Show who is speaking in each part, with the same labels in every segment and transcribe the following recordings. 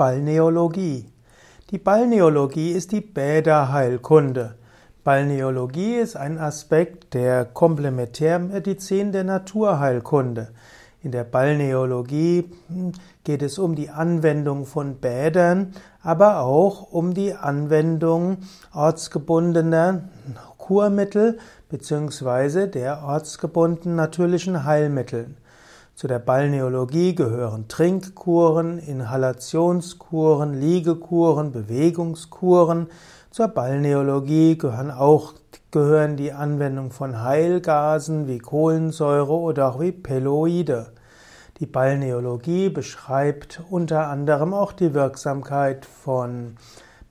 Speaker 1: Balneologie. Die Balneologie ist die Bäderheilkunde. Balneologie ist ein Aspekt der Komplementärmedizin der Naturheilkunde. In der Balneologie hm, geht es um die Anwendung von Bädern, aber auch um die Anwendung ortsgebundener Kurmittel bzw. der ortsgebundenen natürlichen Heilmittel. Zu der Balneologie gehören Trinkkuren, Inhalationskuren, Liegekuren, Bewegungskuren. Zur Balneologie gehören auch gehören die Anwendung von Heilgasen wie Kohlensäure oder auch wie Peloide. Die Balneologie beschreibt unter anderem auch die Wirksamkeit von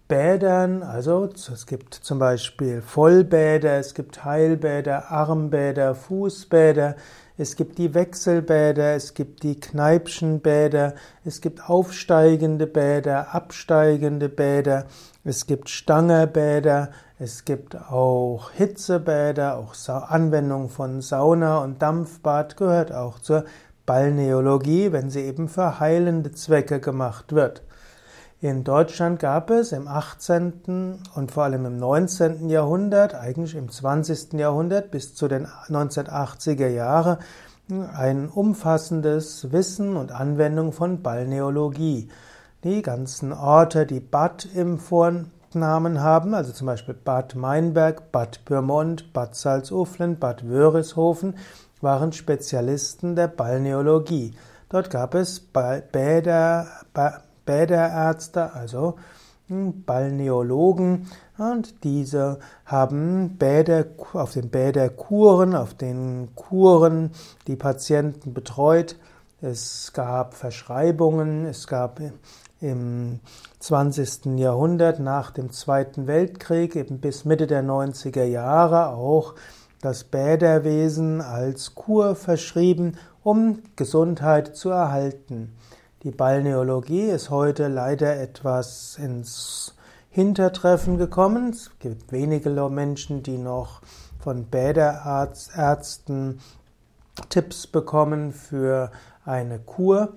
Speaker 1: Bädern, also es gibt zum Beispiel Vollbäder, es gibt Heilbäder, Armbäder, Fußbäder, es gibt die Wechselbäder, es gibt die Kneipschenbäder, es gibt aufsteigende Bäder, absteigende Bäder, es gibt Stangerbäder, es gibt auch Hitzebäder, auch Anwendung von Sauna und Dampfbad gehört auch zur Balneologie, wenn sie eben für heilende Zwecke gemacht wird. In Deutschland gab es im 18. und vor allem im 19. Jahrhundert, eigentlich im 20. Jahrhundert bis zu den 1980er Jahren, ein umfassendes Wissen und Anwendung von Balneologie. Die ganzen Orte, die Bad im Vornamen haben, also zum Beispiel Bad Meinberg, Bad Pyrmont, Bad Salzuflen, Bad Wörishofen, waren Spezialisten der Balneologie. Dort gab es Bäder, Bäderärzte, also hm, Balneologen, und diese haben Bäder, auf den Bäderkuren, auf den Kuren die Patienten betreut. Es gab Verschreibungen, es gab im 20. Jahrhundert nach dem Zweiten Weltkrieg, eben bis Mitte der 90er Jahre, auch das Bäderwesen als Kur verschrieben, um Gesundheit zu erhalten. Die Balneologie ist heute leider etwas ins Hintertreffen gekommen. Es gibt wenige Menschen, die noch von Bäderärzten Tipps bekommen für eine Kur.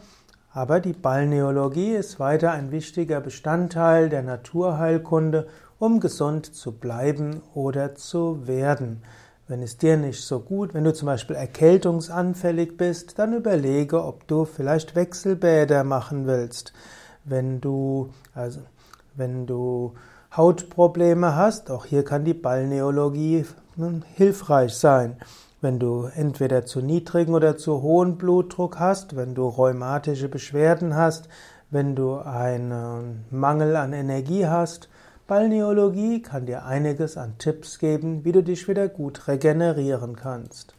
Speaker 1: Aber die Balneologie ist weiter ein wichtiger Bestandteil der Naturheilkunde, um gesund zu bleiben oder zu werden. Wenn es dir nicht so gut, wenn du zum Beispiel erkältungsanfällig bist, dann überlege, ob du vielleicht Wechselbäder machen willst. Wenn du, also, wenn du Hautprobleme hast, auch hier kann die Balneologie hilfreich sein. Wenn du entweder zu niedrigen oder zu hohen Blutdruck hast, wenn du rheumatische Beschwerden hast, wenn du einen Mangel an Energie hast, Balneologie kann dir einiges an Tipps geben, wie du dich wieder gut regenerieren kannst.